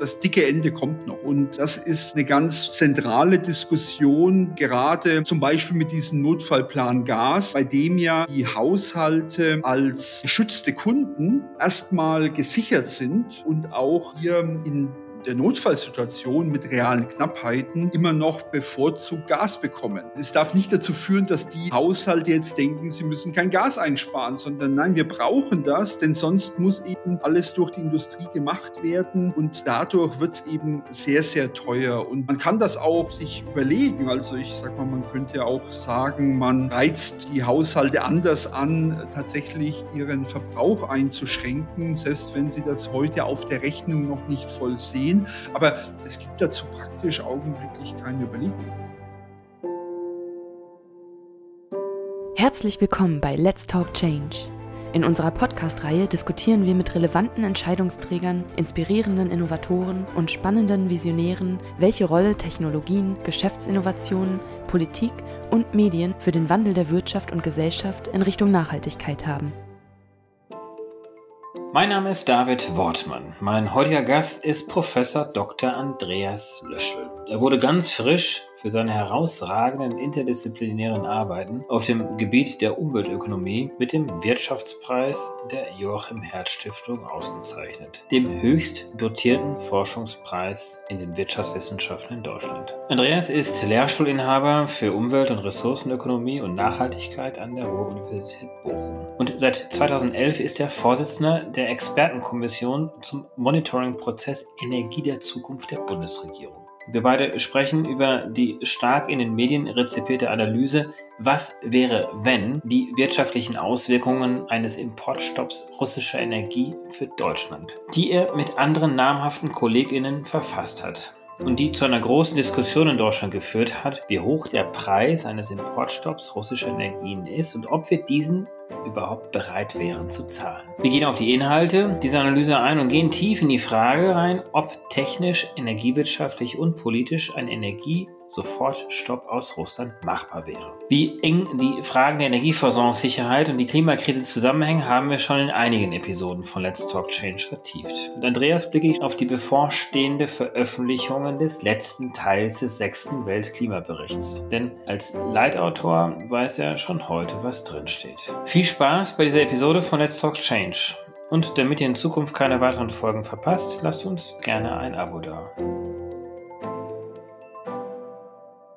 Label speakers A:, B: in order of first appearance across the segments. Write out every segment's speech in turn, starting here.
A: das dicke Ende kommt noch. Und das ist eine ganz zentrale Diskussion, gerade zum Beispiel mit diesem Notfallplan Gas, bei dem ja die Haushalte als geschützte Kunden erstmal gesichert sind und auch hier in der Notfallsituation mit realen Knappheiten immer noch bevorzugt Gas bekommen. Es darf nicht dazu führen, dass die Haushalte jetzt denken, sie müssen kein Gas einsparen, sondern nein, wir brauchen das, denn sonst muss eben alles durch die Industrie gemacht werden und dadurch wird es eben sehr, sehr teuer. Und man kann das auch sich überlegen. Also ich sag mal, man könnte auch sagen, man reizt die Haushalte anders an, tatsächlich ihren Verbrauch einzuschränken, selbst wenn sie das heute auf der Rechnung noch nicht voll sehen gehen. Aber es gibt dazu praktisch augenblicklich keine Überlegung.
B: Herzlich willkommen bei Let's Talk Change. In unserer Podcast-Reihe diskutieren wir mit relevanten Entscheidungsträgern, inspirierenden Innovatoren und spannenden Visionären, welche Rolle Technologien, Geschäftsinnovationen, Politik und Medien für den Wandel der Wirtschaft und Gesellschaft in Richtung Nachhaltigkeit haben.
C: Mein Name ist David Wortmann. Mein heutiger Gast ist Professor Dr. Andreas Löschel. Er wurde ganz frisch für seine herausragenden interdisziplinären Arbeiten auf dem Gebiet der Umweltökonomie mit dem Wirtschaftspreis der Joachim Herz Stiftung ausgezeichnet, dem höchst dotierten Forschungspreis in den Wirtschaftswissenschaften in Deutschland. Andreas ist Lehrstuhlinhaber für Umwelt- und Ressourcenökonomie und Nachhaltigkeit an der Ruhr-Universität Bochum. Und seit 2011 ist er Vorsitzender der Expertenkommission zum Monitoring-Prozess Energie der Zukunft der Bundesregierung. Wir beide sprechen über die stark in den Medien rezipierte Analyse, was wäre, wenn die wirtschaftlichen Auswirkungen eines Importstopps russischer Energie für Deutschland, die er mit anderen namhaften Kolleginnen verfasst hat und die zu einer großen Diskussion in Deutschland geführt hat, wie hoch der Preis eines Importstopps russischer Energien ist und ob wir diesen überhaupt bereit wären zu zahlen. Wir gehen auf die Inhalte dieser Analyse ein und gehen tief in die Frage rein, ob technisch, energiewirtschaftlich und politisch ein Energie- Sofortstopp aus Russland machbar wäre. Wie eng die Fragen der Energieversorgungssicherheit und die Klimakrise zusammenhängen, haben wir schon in einigen Episoden von Let's Talk Change vertieft. Mit Andreas blicke ich auf die bevorstehende Veröffentlichung des letzten Teils des sechsten Weltklimaberichts. Denn als Leitautor weiß er schon heute, was drinsteht. Viel Spaß bei dieser Episode von Let's Talk Change. Und damit ihr in Zukunft keine weiteren Folgen verpasst, lasst uns gerne ein Abo da.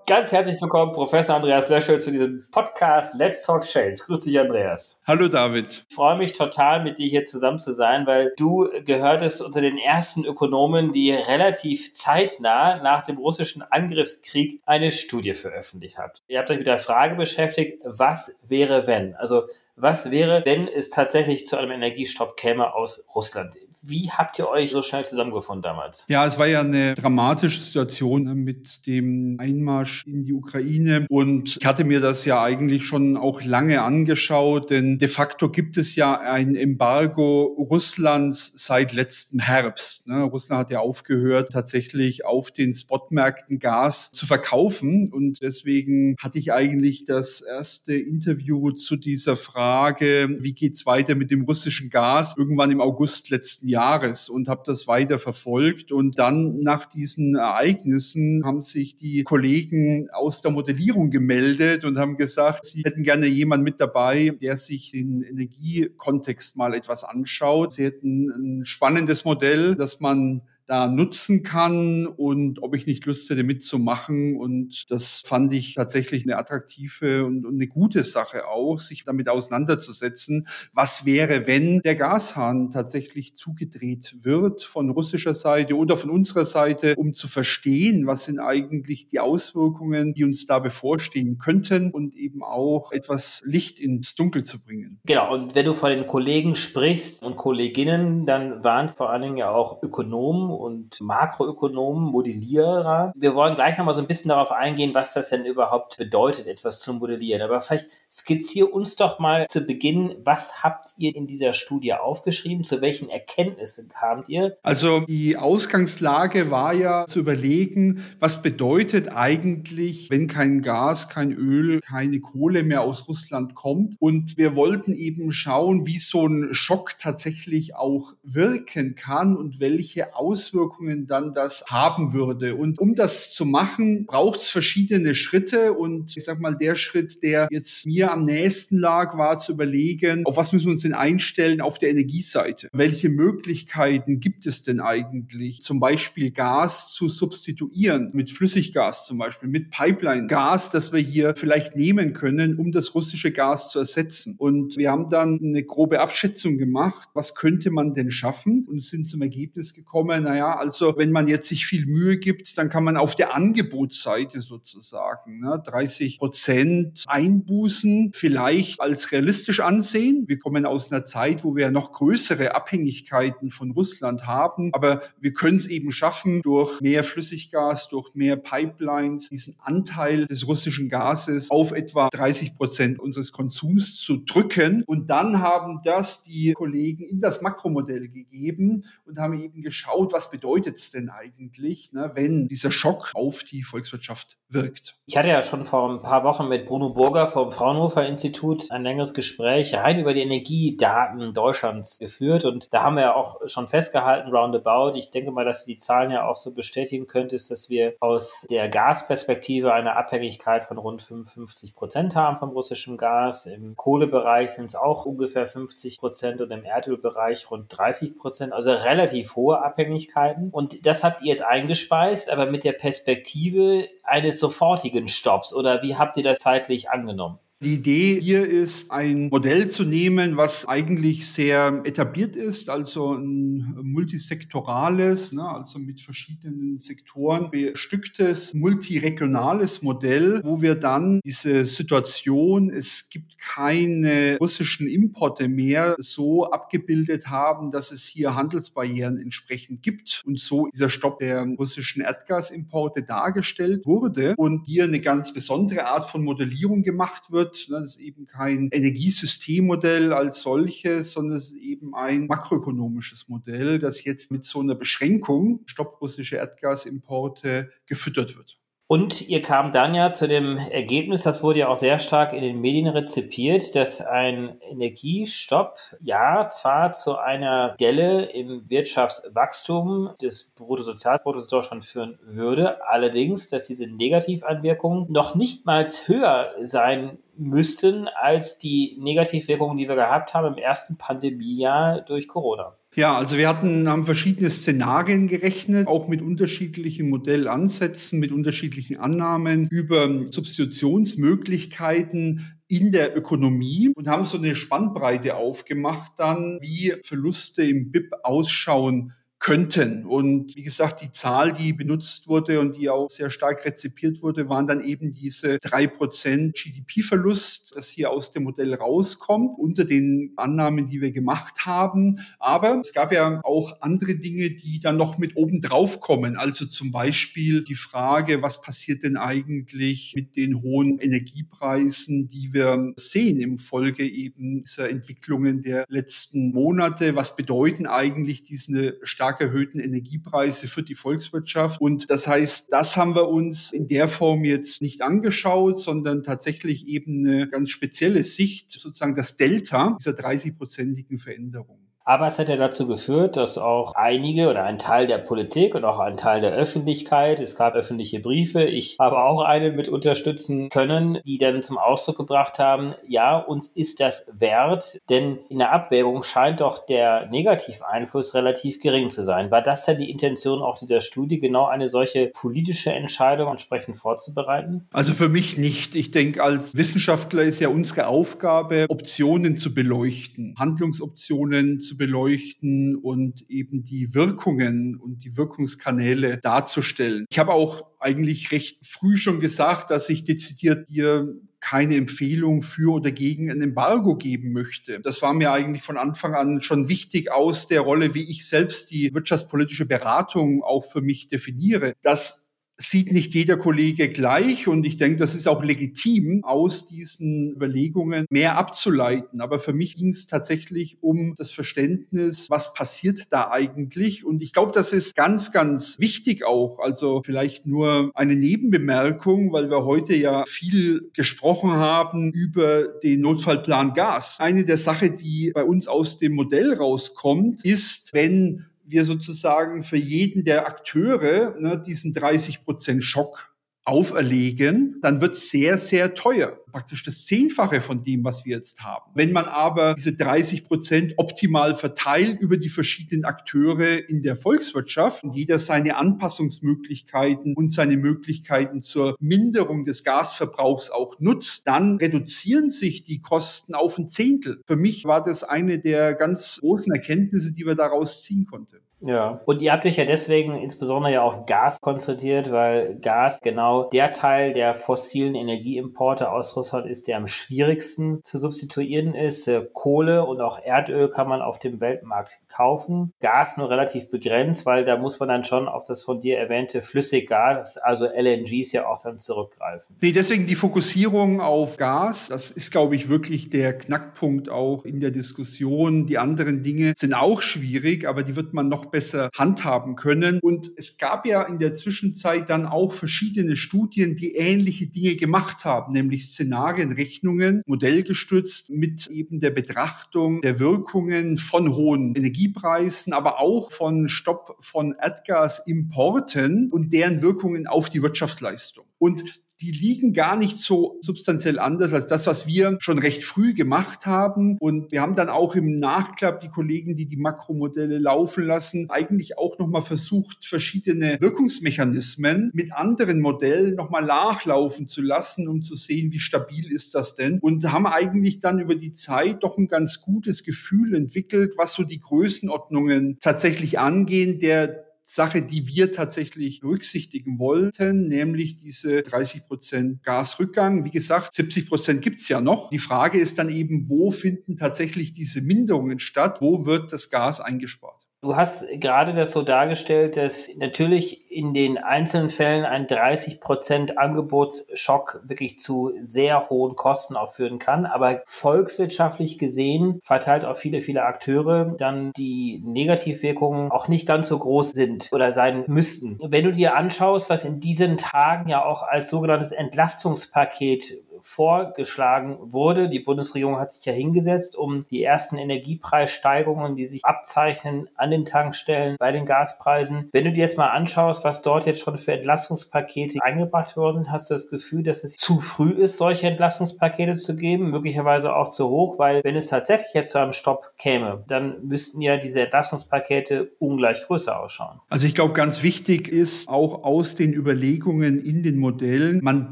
C: Ganz herzlich willkommen, Professor Andreas Löschel, zu diesem Podcast Let's Talk Change. Grüß dich, Andreas.
A: Hallo, David.
C: Ich freue mich total, mit dir hier zusammen zu sein, weil du gehörtest unter den ersten Ökonomen, die relativ zeitnah nach dem russischen Angriffskrieg eine Studie veröffentlicht habt. Ihr habt euch mit der Frage beschäftigt, was wäre wenn? Also, was wäre, wenn es tatsächlich zu einem Energiestopp käme aus Russland? Wie habt ihr euch so schnell zusammengefunden damals?
A: Ja, es war ja eine dramatische Situation mit dem Einmarsch in die Ukraine. Und ich hatte mir das ja eigentlich schon auch lange angeschaut, denn de facto gibt es ja ein Embargo Russlands seit letztem Herbst. Ne? Russland hat ja aufgehört, tatsächlich auf den Spotmärkten Gas zu verkaufen. Und deswegen hatte ich eigentlich das erste Interview zu dieser Frage, wie geht's weiter mit dem russischen Gas, irgendwann im August letzten letzten Jahres und habe das weiter verfolgt. Und dann nach diesen Ereignissen haben sich die Kollegen aus der Modellierung gemeldet und haben gesagt, sie hätten gerne jemanden mit dabei, der sich den Energiekontext mal etwas anschaut. Sie hätten ein spannendes Modell, das man da nutzen kann und ob ich nicht Lust hätte mitzumachen. Und das fand ich tatsächlich eine attraktive und, und, eine gute Sache auch, sich damit auseinanderzusetzen. Was wäre, wenn der Gashahn tatsächlich zugedreht wird von russischer Seite oder von unserer Seite, um zu verstehen, was sind eigentlich die Auswirkungen, die uns da bevorstehen könnten und eben auch etwas Licht ins Dunkel zu bringen.
C: Genau. Und wenn du von den Kollegen sprichst und Kolleginnen, dann waren es vor allen Dingen ja auch Ökonomen und Makroökonomen, Modellierer. Wir wollen gleich nochmal so ein bisschen darauf eingehen, was das denn überhaupt bedeutet, etwas zu modellieren. Aber vielleicht skizziere uns doch mal zu Beginn, was habt ihr in dieser Studie aufgeschrieben? Zu welchen Erkenntnissen kamt ihr?
A: Also die Ausgangslage war ja zu überlegen, was bedeutet eigentlich, wenn kein Gas, kein Öl, keine Kohle mehr aus Russland kommt. Und wir wollten eben schauen, wie so ein Schock tatsächlich auch wirken kann und welche Auswirkungen Auswirkungen dann das haben würde. Und um das zu machen, braucht es verschiedene Schritte. Und ich sag mal, der Schritt, der jetzt mir am nächsten lag, war zu überlegen, auf was müssen wir uns denn einstellen auf der Energieseite? Welche Möglichkeiten gibt es denn eigentlich? Zum Beispiel Gas zu substituieren mit Flüssiggas zum Beispiel, mit Pipeline-Gas, das wir hier vielleicht nehmen können, um das russische Gas zu ersetzen. Und wir haben dann eine grobe Abschätzung gemacht, was könnte man denn schaffen und sind zum Ergebnis gekommen, naja, also wenn man jetzt sich viel Mühe gibt, dann kann man auf der Angebotsseite sozusagen ne, 30 Prozent Einbußen vielleicht als realistisch ansehen. Wir kommen aus einer Zeit, wo wir noch größere Abhängigkeiten von Russland haben, aber wir können es eben schaffen, durch mehr Flüssiggas, durch mehr Pipelines, diesen Anteil des russischen Gases auf etwa 30 Prozent unseres Konsums zu drücken. Und dann haben das die Kollegen in das Makromodell gegeben und haben eben geschaut, was bedeutet es denn eigentlich, ne, wenn dieser Schock auf die Volkswirtschaft wirkt.
C: Ich hatte ja schon vor ein paar Wochen mit Bruno Burger vom Fraunhofer Institut ein längeres Gespräch rein über die Energiedaten Deutschlands geführt und da haben wir ja auch schon festgehalten, roundabout. Ich denke mal, dass du die Zahlen ja auch so bestätigen könntest, dass wir aus der Gasperspektive eine Abhängigkeit von rund 55 Prozent haben vom russischen Gas. Im Kohlebereich sind es auch ungefähr 50 Prozent und im Erdölbereich rund 30 Prozent, also relativ hohe Abhängigkeiten. Und das habt ihr jetzt eingespeist, aber mit der Perspektive eines sofortigen Stopps oder wie habt ihr das zeitlich angenommen?
A: Die Idee hier ist, ein Modell zu nehmen, was eigentlich sehr etabliert ist, also ein multisektorales, ne, also mit verschiedenen Sektoren bestücktes, multiregionales Modell, wo wir dann diese Situation, es gibt keine russischen Importe mehr, so abgebildet haben, dass es hier Handelsbarrieren entsprechend gibt. Und so dieser Stopp der russischen Erdgasimporte dargestellt wurde und hier eine ganz besondere Art von Modellierung gemacht wird wird. Das ist eben kein Energiesystemmodell als solches, sondern es ist eben ein makroökonomisches Modell, das jetzt mit so einer Beschränkung, Stopp russische Erdgasimporte, gefüttert wird.
C: Und ihr kam dann ja zu dem Ergebnis, das wurde ja auch sehr stark in den Medien rezipiert, dass ein Energiestopp ja zwar zu einer Delle im Wirtschaftswachstum des Bruttosozialprodukts Deutschland führen würde, allerdings, dass diese Negativeinwirkungen noch nicht mal höher sein müssten als die Negativwirkungen, die wir gehabt haben im ersten Pandemiejahr durch Corona.
A: Ja, also wir hatten, haben verschiedene Szenarien gerechnet, auch mit unterschiedlichen Modellansätzen, mit unterschiedlichen Annahmen über Substitutionsmöglichkeiten in der Ökonomie und haben so eine Spannbreite aufgemacht dann, wie Verluste im BIP ausschauen könnten. Und wie gesagt, die Zahl, die benutzt wurde und die auch sehr stark rezipiert wurde, waren dann eben diese drei Prozent GDP-Verlust, das hier aus dem Modell rauskommt, unter den Annahmen, die wir gemacht haben. Aber es gab ja auch andere Dinge, die dann noch mit oben drauf kommen. Also zum Beispiel die Frage, was passiert denn eigentlich mit den hohen Energiepreisen, die wir sehen im Folge eben dieser Entwicklungen der letzten Monate? Was bedeuten eigentlich diese stark stark erhöhten Energiepreise für die Volkswirtschaft. Und das heißt, das haben wir uns in der Form jetzt nicht angeschaut, sondern tatsächlich eben eine ganz spezielle Sicht, sozusagen das Delta dieser 30-prozentigen Veränderung.
C: Aber es hat ja dazu geführt, dass auch einige oder ein Teil der Politik und auch ein Teil der Öffentlichkeit, es gab öffentliche Briefe, ich habe auch eine mit unterstützen können, die dann zum Ausdruck gebracht haben, ja, uns ist das wert, denn in der Abwägung scheint doch der Negativeinfluss relativ gering zu sein. War das denn die Intention auch dieser Studie, genau eine solche politische Entscheidung entsprechend vorzubereiten?
A: Also für mich nicht. Ich denke, als Wissenschaftler ist ja unsere Aufgabe, Optionen zu beleuchten, Handlungsoptionen zu beleuchten und eben die Wirkungen und die Wirkungskanäle darzustellen. Ich habe auch eigentlich recht früh schon gesagt, dass ich dezidiert hier keine Empfehlung für oder gegen ein Embargo geben möchte. Das war mir eigentlich von Anfang an schon wichtig aus der Rolle, wie ich selbst die wirtschaftspolitische Beratung auch für mich definiere, dass sieht nicht jeder Kollege gleich und ich denke, das ist auch legitim, aus diesen Überlegungen mehr abzuleiten. Aber für mich ging es tatsächlich um das Verständnis, was passiert da eigentlich. Und ich glaube, das ist ganz, ganz wichtig auch. Also vielleicht nur eine Nebenbemerkung, weil wir heute ja viel gesprochen haben über den Notfallplan Gas. Eine der Sachen, die bei uns aus dem Modell rauskommt, ist, wenn wir sozusagen für jeden der Akteure ne, diesen 30 Prozent Schock auferlegen, dann wird sehr, sehr teuer. Praktisch das Zehnfache von dem, was wir jetzt haben. Wenn man aber diese 30 Prozent optimal verteilt über die verschiedenen Akteure in der Volkswirtschaft und jeder seine Anpassungsmöglichkeiten und seine Möglichkeiten zur Minderung des Gasverbrauchs auch nutzt, dann reduzieren sich die Kosten auf ein Zehntel. Für mich war das eine der ganz großen Erkenntnisse, die wir daraus ziehen konnten.
C: Ja, und ihr habt euch ja deswegen insbesondere ja auf Gas konzentriert, weil Gas genau der Teil der fossilen Energieimporte aus Russland ist, der am schwierigsten zu substituieren ist. Äh, Kohle und auch Erdöl kann man auf dem Weltmarkt kaufen. Gas nur relativ begrenzt, weil da muss man dann schon auf das von dir erwähnte Flüssiggas, also LNGs ja auch dann zurückgreifen.
A: Nee, deswegen die Fokussierung auf Gas, das ist, glaube ich, wirklich der Knackpunkt auch in der Diskussion. Die anderen Dinge sind auch schwierig, aber die wird man noch besser handhaben können. Und es gab ja in der Zwischenzeit dann auch verschiedene Studien, die ähnliche Dinge gemacht haben, nämlich Szenarienrechnungen, modellgestützt mit eben der Betrachtung der Wirkungen von hohen Energiepreisen, aber auch von Stopp von Erdgasimporten und deren Wirkungen auf die Wirtschaftsleistung. Und die liegen gar nicht so substanziell anders als das, was wir schon recht früh gemacht haben. Und wir haben dann auch im Nachklapp die Kollegen, die die Makromodelle laufen lassen, eigentlich auch nochmal versucht, verschiedene Wirkungsmechanismen mit anderen Modellen nochmal nachlaufen zu lassen, um zu sehen, wie stabil ist das denn. Und haben eigentlich dann über die Zeit doch ein ganz gutes Gefühl entwickelt, was so die Größenordnungen tatsächlich angehen, der Sache, die wir tatsächlich berücksichtigen wollten, nämlich diese 30 Prozent Gasrückgang. Wie gesagt, 70 Prozent gibt's ja noch. Die Frage ist dann eben, wo finden tatsächlich diese Minderungen statt? Wo wird das Gas eingespart?
C: Du hast gerade das so dargestellt, dass natürlich in den einzelnen Fällen ein 30 Prozent Angebotsschock wirklich zu sehr hohen Kosten aufführen kann. Aber volkswirtschaftlich gesehen verteilt auf viele, viele Akteure dann die Negativwirkungen auch nicht ganz so groß sind oder sein müssten. Wenn du dir anschaust, was in diesen Tagen ja auch als sogenanntes Entlastungspaket vorgeschlagen wurde. Die Bundesregierung hat sich ja hingesetzt, um die ersten Energiepreissteigerungen, die sich abzeichnen an den Tankstellen bei den Gaspreisen. Wenn du dir jetzt mal anschaust, was dort jetzt schon für Entlastungspakete eingebracht worden sind, hast du das Gefühl, dass es zu früh ist, solche Entlastungspakete zu geben, möglicherweise auch zu hoch, weil wenn es tatsächlich jetzt zu einem Stopp käme, dann müssten ja diese Entlastungspakete ungleich größer ausschauen.
A: Also ich glaube, ganz wichtig ist auch aus den Überlegungen in den Modellen, man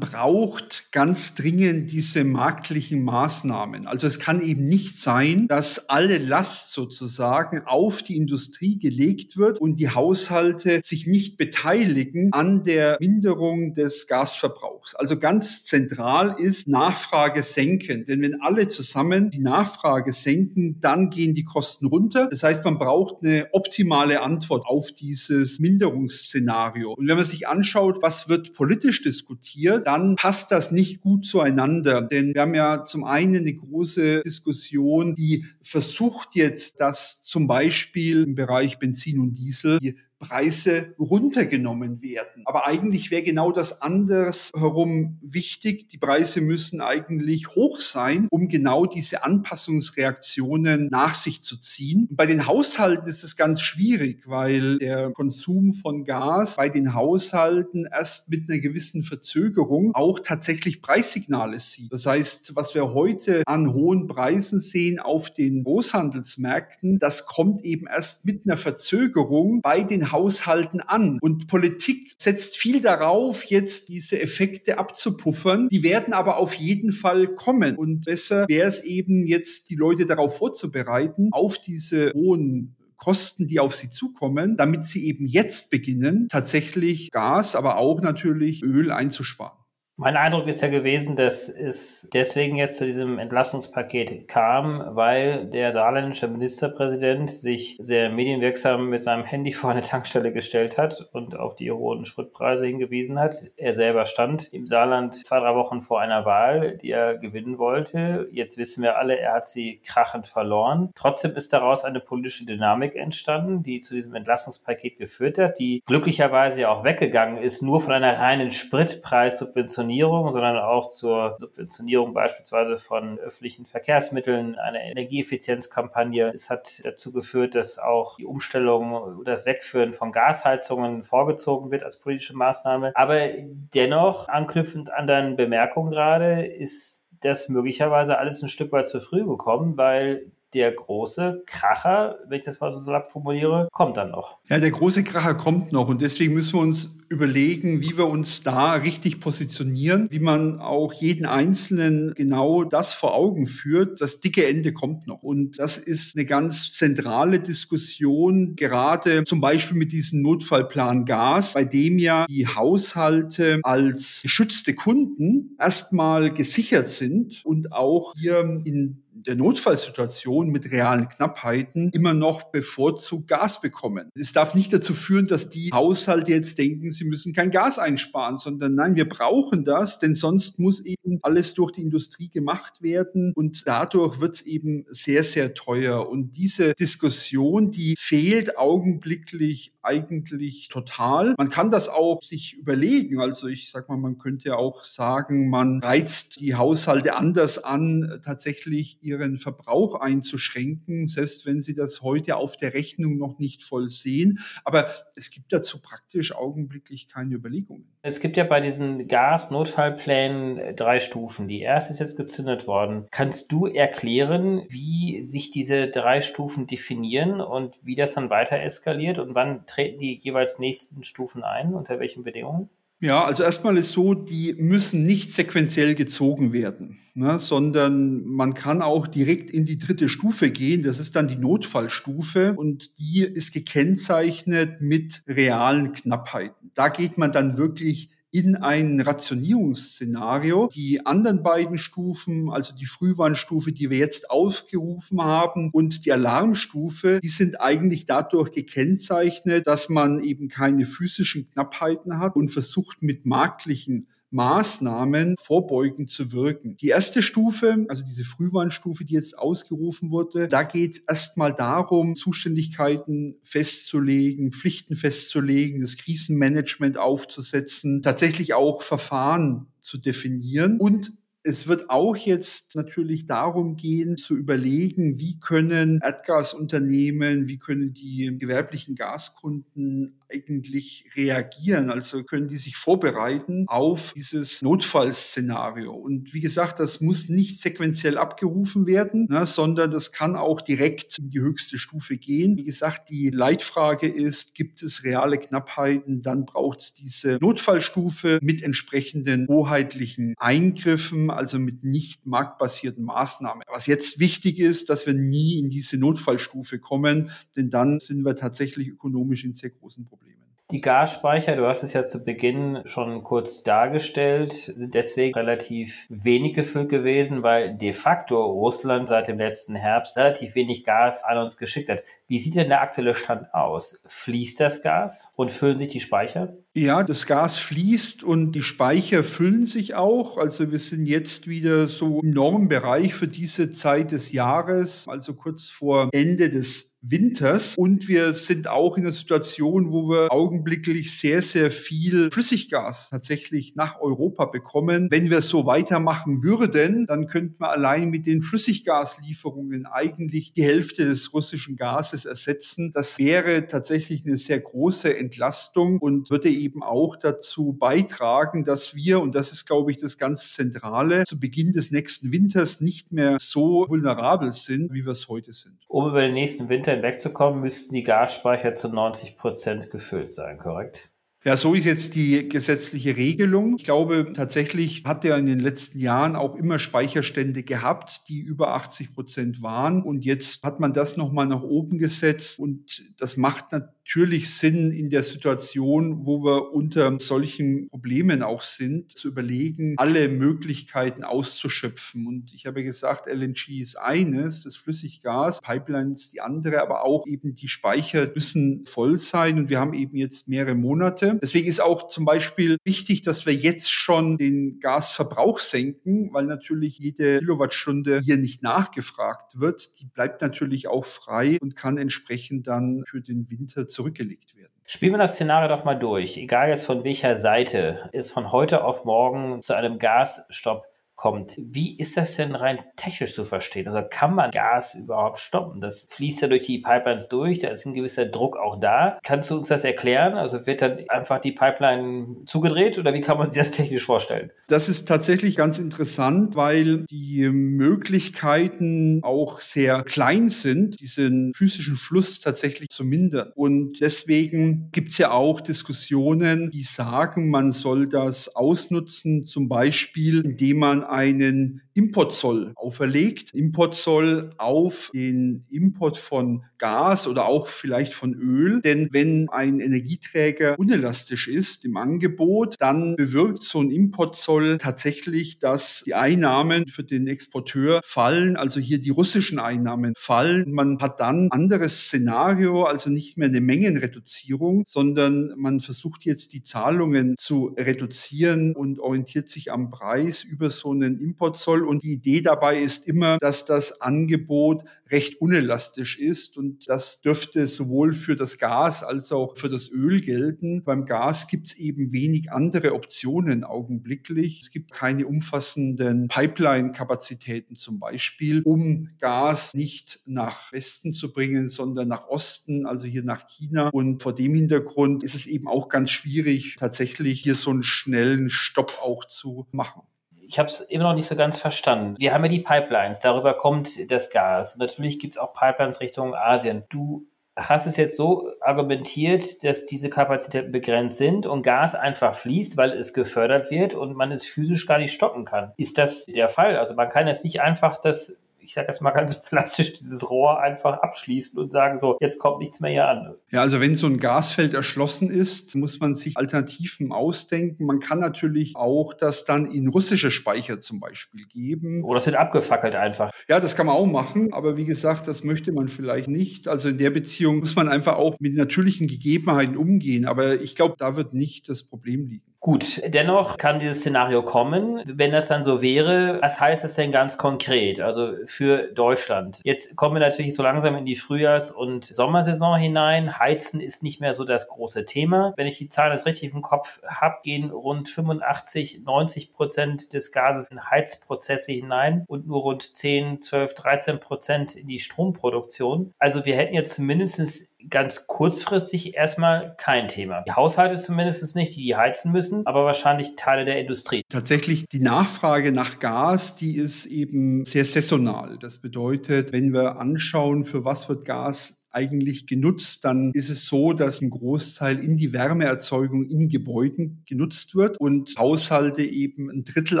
A: braucht ganz dringend bringen diese marktlichen Maßnahmen. Also es kann eben nicht sein, dass alle Last sozusagen auf die Industrie gelegt wird und die Haushalte sich nicht beteiligen an der Minderung des Gasverbrauchs. Also ganz zentral ist Nachfrage senken. Denn wenn alle zusammen die Nachfrage senken, dann gehen die Kosten runter. Das heißt, man braucht eine optimale Antwort auf dieses Minderungsszenario. Und wenn man sich anschaut, was wird politisch diskutiert, dann passt das nicht gut zueinander zueinander. Denn wir haben ja zum einen eine große Diskussion, die versucht jetzt, dass zum Beispiel im Bereich Benzin und Diesel die Preise runtergenommen werden. Aber eigentlich wäre genau das andersherum wichtig. Die Preise müssen eigentlich hoch sein, um genau diese Anpassungsreaktionen nach sich zu ziehen. bei den Haushalten ist es ganz schwierig, weil der Konsum von Gas bei den Haushalten erst mit einer gewissen Verzögerung auch tatsächlich Preissignale sieht. Das heißt, was wir heute an hohen Preisen sehen auf den Großhandelsmärkten, das kommt eben erst mit einer Verzögerung bei den Haushalten an. Und Politik setzt viel darauf, jetzt diese Effekte abzupuffern. Die werden aber auf jeden Fall kommen. Und besser wäre es eben jetzt, die Leute darauf vorzubereiten, auf diese hohen Kosten, die auf sie zukommen, damit sie eben jetzt beginnen, tatsächlich Gas, aber auch natürlich Öl einzusparen.
C: Mein Eindruck ist ja gewesen, dass es deswegen jetzt zu diesem Entlastungspaket kam, weil der saarländische Ministerpräsident sich sehr medienwirksam mit seinem Handy vor eine Tankstelle gestellt hat und auf die hohen Spritpreise hingewiesen hat. Er selber stand im Saarland zwei, drei Wochen vor einer Wahl, die er gewinnen wollte. Jetzt wissen wir alle, er hat sie krachend verloren. Trotzdem ist daraus eine politische Dynamik entstanden, die zu diesem Entlastungspaket geführt hat, die glücklicherweise auch weggegangen ist, nur von einer reinen Spritpreissubvention Subventionierung, sondern auch zur Subventionierung beispielsweise von öffentlichen Verkehrsmitteln, einer Energieeffizienzkampagne. Es hat dazu geführt, dass auch die Umstellung oder das Wegführen von Gasheizungen vorgezogen wird als politische Maßnahme. Aber dennoch, anknüpfend an deinen Bemerkungen gerade, ist das möglicherweise alles ein Stück weit zu früh gekommen, weil der große Kracher, wenn ich das mal so salopp formuliere, kommt dann noch.
A: Ja, der große Kracher kommt noch und deswegen müssen wir uns überlegen, wie wir uns da richtig positionieren, wie man auch jeden Einzelnen genau das vor Augen führt. Das dicke Ende kommt noch und das ist eine ganz zentrale Diskussion, gerade zum Beispiel mit diesem Notfallplan Gas, bei dem ja die Haushalte als geschützte Kunden erstmal gesichert sind und auch hier in der Notfallsituation mit realen Knappheiten immer noch bevorzugt Gas bekommen. Es darf nicht dazu führen, dass die Haushalte jetzt denken, sie müssen kein Gas einsparen, sondern nein, wir brauchen das, denn sonst muss eben alles durch die Industrie gemacht werden und dadurch wird es eben sehr, sehr teuer. Und diese Diskussion, die fehlt augenblicklich eigentlich total. Man kann das auch sich überlegen. Also ich sag mal, man könnte auch sagen, man reizt die Haushalte anders an, tatsächlich ihren Verbrauch einzuschränken, selbst wenn sie das heute auf der Rechnung noch nicht voll sehen. Aber es gibt dazu praktisch augenblicklich keine Überlegungen.
C: Es gibt ja bei diesen Gasnotfallplänen drei Stufen. Die erste ist jetzt gezündet worden. Kannst du erklären, wie sich diese drei Stufen definieren und wie das dann weiter eskaliert und wann treten die jeweils nächsten Stufen ein, unter welchen Bedingungen?
A: Ja, also erstmal ist so, die müssen nicht sequenziell gezogen werden, ne, sondern man kann auch direkt in die dritte Stufe gehen. Das ist dann die Notfallstufe und die ist gekennzeichnet mit realen Knappheiten. Da geht man dann wirklich in ein Rationierungsszenario. Die anderen beiden Stufen, also die Frühwarnstufe, die wir jetzt aufgerufen haben und die Alarmstufe, die sind eigentlich dadurch gekennzeichnet, dass man eben keine physischen Knappheiten hat und versucht mit marktlichen Maßnahmen vorbeugend zu wirken. Die erste Stufe, also diese Frühwarnstufe, die jetzt ausgerufen wurde, da geht es erstmal darum, Zuständigkeiten festzulegen, Pflichten festzulegen, das Krisenmanagement aufzusetzen, tatsächlich auch Verfahren zu definieren und es wird auch jetzt natürlich darum gehen, zu überlegen, wie können Erdgasunternehmen, wie können die gewerblichen Gaskunden eigentlich reagieren? Also können die sich vorbereiten auf dieses Notfallszenario? Und wie gesagt, das muss nicht sequenziell abgerufen werden, ne, sondern das kann auch direkt in die höchste Stufe gehen. Wie gesagt, die Leitfrage ist, gibt es reale Knappheiten? Dann braucht es diese Notfallstufe mit entsprechenden hoheitlichen Eingriffen, also mit nicht marktbasierten Maßnahmen. Was jetzt wichtig ist, dass wir nie in diese Notfallstufe kommen, denn dann sind wir tatsächlich ökonomisch in sehr großen Problemen.
C: Die Gasspeicher, du hast es ja zu Beginn schon kurz dargestellt, sind deswegen relativ wenig gefüllt gewesen, weil de facto Russland seit dem letzten Herbst relativ wenig Gas an uns geschickt hat. Wie sieht denn der aktuelle Stand aus? Fließt das Gas und füllen sich die Speicher?
A: Ja, das Gas fließt und die Speicher füllen sich auch. Also wir sind jetzt wieder so im Normbereich für diese Zeit des Jahres, also kurz vor Ende des Winters. Und wir sind auch in einer Situation, wo wir augenblicklich sehr, sehr viel Flüssiggas tatsächlich nach Europa bekommen. Wenn wir so weitermachen würden, dann könnten wir allein mit den Flüssiggaslieferungen eigentlich die Hälfte des russischen Gases ersetzen. Das wäre tatsächlich eine sehr große Entlastung und würde eben auch dazu beitragen, dass wir, und das ist, glaube ich, das ganz Zentrale, zu Beginn des nächsten Winters nicht mehr so vulnerabel sind, wie wir es heute sind.
C: Um über den nächsten Winter hinwegzukommen, müssten die Gasspeicher zu 90 Prozent gefüllt sein, korrekt?
A: Ja, so ist jetzt die gesetzliche Regelung. Ich glaube, tatsächlich hat er in den letzten Jahren auch immer Speicherstände gehabt, die über 80 Prozent waren. Und jetzt hat man das nochmal nach oben gesetzt. Und das macht natürlich Sinn in der Situation, wo wir unter solchen Problemen auch sind, zu überlegen, alle Möglichkeiten auszuschöpfen. Und ich habe gesagt, LNG ist eines, das Flüssiggas, Pipelines die andere, aber auch eben die Speicher müssen voll sein. Und wir haben eben jetzt mehrere Monate Deswegen ist auch zum Beispiel wichtig, dass wir jetzt schon den Gasverbrauch senken, weil natürlich jede Kilowattstunde hier nicht nachgefragt wird. Die bleibt natürlich auch frei und kann entsprechend dann für den Winter zurückgelegt werden.
C: Spielen wir das Szenario doch mal durch. Egal jetzt von welcher Seite, ist von heute auf morgen zu einem Gasstopp kommt. Wie ist das denn rein technisch zu verstehen? Also kann man Gas überhaupt stoppen? Das fließt ja durch die Pipelines durch, da ist ein gewisser Druck auch da. Kannst du uns das erklären? Also wird dann einfach die Pipeline zugedreht oder wie kann man sich das technisch vorstellen?
A: Das ist tatsächlich ganz interessant, weil die Möglichkeiten auch sehr klein sind, diesen physischen Fluss tatsächlich zu mindern. Und deswegen gibt es ja auch Diskussionen, die sagen, man soll das ausnutzen, zum Beispiel indem man einen Importzoll auferlegt. Importzoll auf den Import von Gas oder auch vielleicht von Öl. Denn wenn ein Energieträger unelastisch ist im Angebot, dann bewirkt so ein Importzoll tatsächlich, dass die Einnahmen für den Exporteur fallen, also hier die russischen Einnahmen fallen. Man hat dann anderes Szenario, also nicht mehr eine Mengenreduzierung, sondern man versucht jetzt die Zahlungen zu reduzieren und orientiert sich am Preis über so einen Importzoll. Und die Idee dabei ist immer, dass das Angebot recht unelastisch ist. Und das dürfte sowohl für das Gas als auch für das Öl gelten. Beim Gas gibt es eben wenig andere Optionen augenblicklich. Es gibt keine umfassenden Pipeline-Kapazitäten zum Beispiel, um Gas nicht nach Westen zu bringen, sondern nach Osten, also hier nach China. Und vor dem Hintergrund ist es eben auch ganz schwierig, tatsächlich hier so einen schnellen Stopp auch zu machen
C: ich habe es immer noch nicht so ganz verstanden. Wir haben ja die Pipelines, darüber kommt das Gas. Natürlich gibt es auch Pipelines Richtung Asien. Du hast es jetzt so argumentiert, dass diese Kapazitäten begrenzt sind und Gas einfach fließt, weil es gefördert wird und man es physisch gar nicht stoppen kann. Ist das der Fall? Also man kann jetzt nicht einfach das ich sage jetzt mal ganz plastisch, dieses Rohr einfach abschließen und sagen, so, jetzt kommt nichts mehr hier an.
A: Ja, also wenn so ein Gasfeld erschlossen ist, muss man sich Alternativen ausdenken. Man kann natürlich auch das dann in russische Speicher zum Beispiel geben.
C: Oder es wird abgefackelt einfach.
A: Ja, das kann man auch machen, aber wie gesagt, das möchte man vielleicht nicht. Also in der Beziehung muss man einfach auch mit natürlichen Gegebenheiten umgehen. Aber ich glaube, da wird nicht das Problem liegen.
C: Gut, dennoch kann dieses Szenario kommen. Wenn das dann so wäre, was heißt das denn ganz konkret? Also für Deutschland. Jetzt kommen wir natürlich so langsam in die Frühjahrs- und Sommersaison hinein. Heizen ist nicht mehr so das große Thema. Wenn ich die Zahlen jetzt richtig im Kopf habe, gehen rund 85, 90 Prozent des Gases in Heizprozesse hinein und nur rund 10, 12, 13 Prozent in die Stromproduktion. Also wir hätten jetzt mindestens ganz kurzfristig erstmal kein Thema. Die Haushalte zumindest nicht, die, die heizen müssen, aber wahrscheinlich Teile der Industrie.
A: Tatsächlich die Nachfrage nach Gas, die ist eben sehr saisonal. Das bedeutet, wenn wir anschauen, für was wird Gas eigentlich genutzt, dann ist es so, dass ein Großteil in die Wärmeerzeugung in Gebäuden genutzt wird und Haushalte eben ein Drittel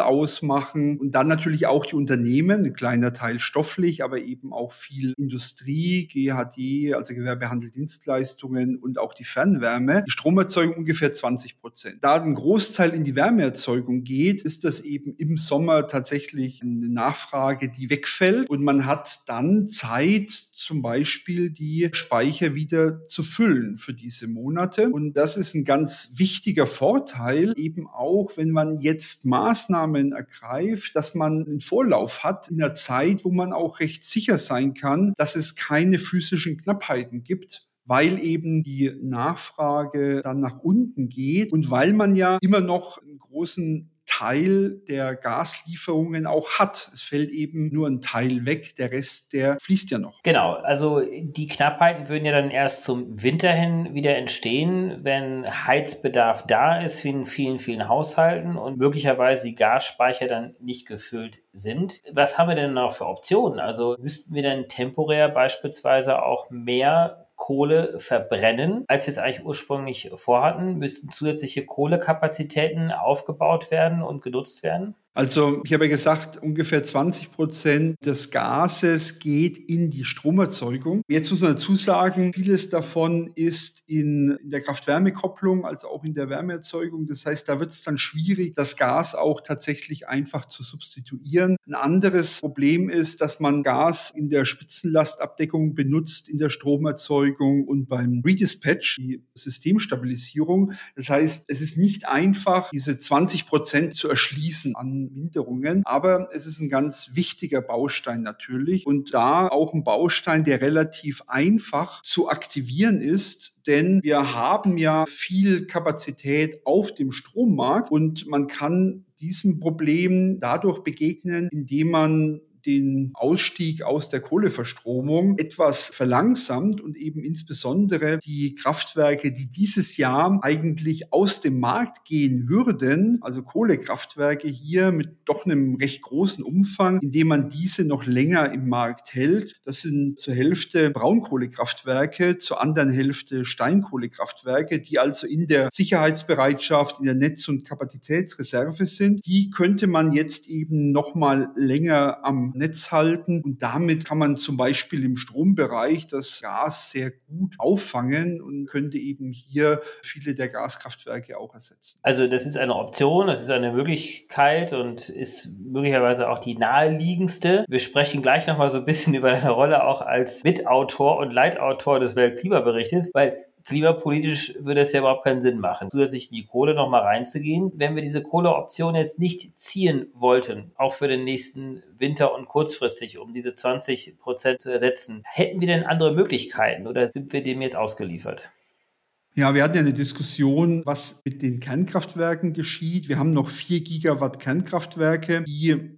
A: ausmachen und dann natürlich auch die Unternehmen, ein kleiner Teil stofflich, aber eben auch viel Industrie, GHD, also Gewerbehandeldienstleistungen und auch die Fernwärme. Die Stromerzeugung ungefähr 20 Prozent. Da ein Großteil in die Wärmeerzeugung geht, ist das eben im Sommer tatsächlich eine Nachfrage, die wegfällt und man hat dann Zeit, zum Beispiel die Speicher wieder zu füllen für diese Monate. Und das ist ein ganz wichtiger Vorteil, eben auch, wenn man jetzt Maßnahmen ergreift, dass man einen Vorlauf hat in der Zeit, wo man auch recht sicher sein kann, dass es keine physischen Knappheiten gibt weil eben die Nachfrage dann nach unten geht und weil man ja immer noch einen großen Teil der Gaslieferungen auch hat. Es fällt eben nur ein Teil weg, der Rest, der fließt ja noch.
C: Genau, also die Knappheiten würden ja dann erst zum Winter hin wieder entstehen, wenn Heizbedarf da ist in vielen, vielen Haushalten und möglicherweise die Gasspeicher dann nicht gefüllt sind. Was haben wir denn noch für Optionen? Also müssten wir dann temporär beispielsweise auch mehr Kohle verbrennen, als wir es eigentlich ursprünglich vorhatten? Müssten zusätzliche Kohlekapazitäten aufgebaut werden und genutzt werden?
A: Also ich habe ja gesagt, ungefähr 20 Prozent des Gases geht in die Stromerzeugung. Jetzt muss man dazu sagen, vieles davon ist in, in der Kraft-Wärme-Kopplung, also auch in der Wärmeerzeugung. Das heißt, da wird es dann schwierig, das Gas auch tatsächlich einfach zu substituieren. Ein anderes Problem ist, dass man Gas in der Spitzenlastabdeckung benutzt, in der Stromerzeugung und beim Redispatch, die Systemstabilisierung. Das heißt, es ist nicht einfach, diese 20 Prozent zu erschließen an Minderungen. Aber es ist ein ganz wichtiger Baustein natürlich. Und da auch ein Baustein, der relativ einfach zu aktivieren ist, denn wir haben ja viel Kapazität auf dem Strommarkt. Und man kann diesem Problem dadurch begegnen, indem man den Ausstieg aus der Kohleverstromung etwas verlangsamt und eben insbesondere die Kraftwerke, die dieses Jahr eigentlich aus dem Markt gehen würden, also Kohlekraftwerke hier mit doch einem recht großen Umfang, indem man diese noch länger im Markt hält. Das sind zur Hälfte Braunkohlekraftwerke, zur anderen Hälfte Steinkohlekraftwerke, die also in der Sicherheitsbereitschaft, in der Netz- und Kapazitätsreserve sind. Die könnte man jetzt eben noch mal länger am Netz halten. Und damit kann man zum Beispiel im Strombereich das Gas sehr gut auffangen und könnte eben hier viele der Gaskraftwerke auch ersetzen.
C: Also das ist eine Option, das ist eine Möglichkeit und ist möglicherweise auch die naheliegendste. Wir sprechen gleich nochmal so ein bisschen über deine Rolle auch als Mitautor und Leitautor des Weltklimaberichtes, weil klimapolitisch würde es ja überhaupt keinen Sinn machen, zusätzlich in die Kohle nochmal reinzugehen. Wenn wir diese Kohleoption jetzt nicht ziehen wollten, auch für den nächsten Winter und kurzfristig, um diese 20 Prozent zu ersetzen, hätten wir denn andere Möglichkeiten oder sind wir dem jetzt ausgeliefert?
A: Ja, wir hatten ja eine Diskussion, was mit den Kernkraftwerken geschieht. Wir haben noch vier Gigawatt Kernkraftwerke, die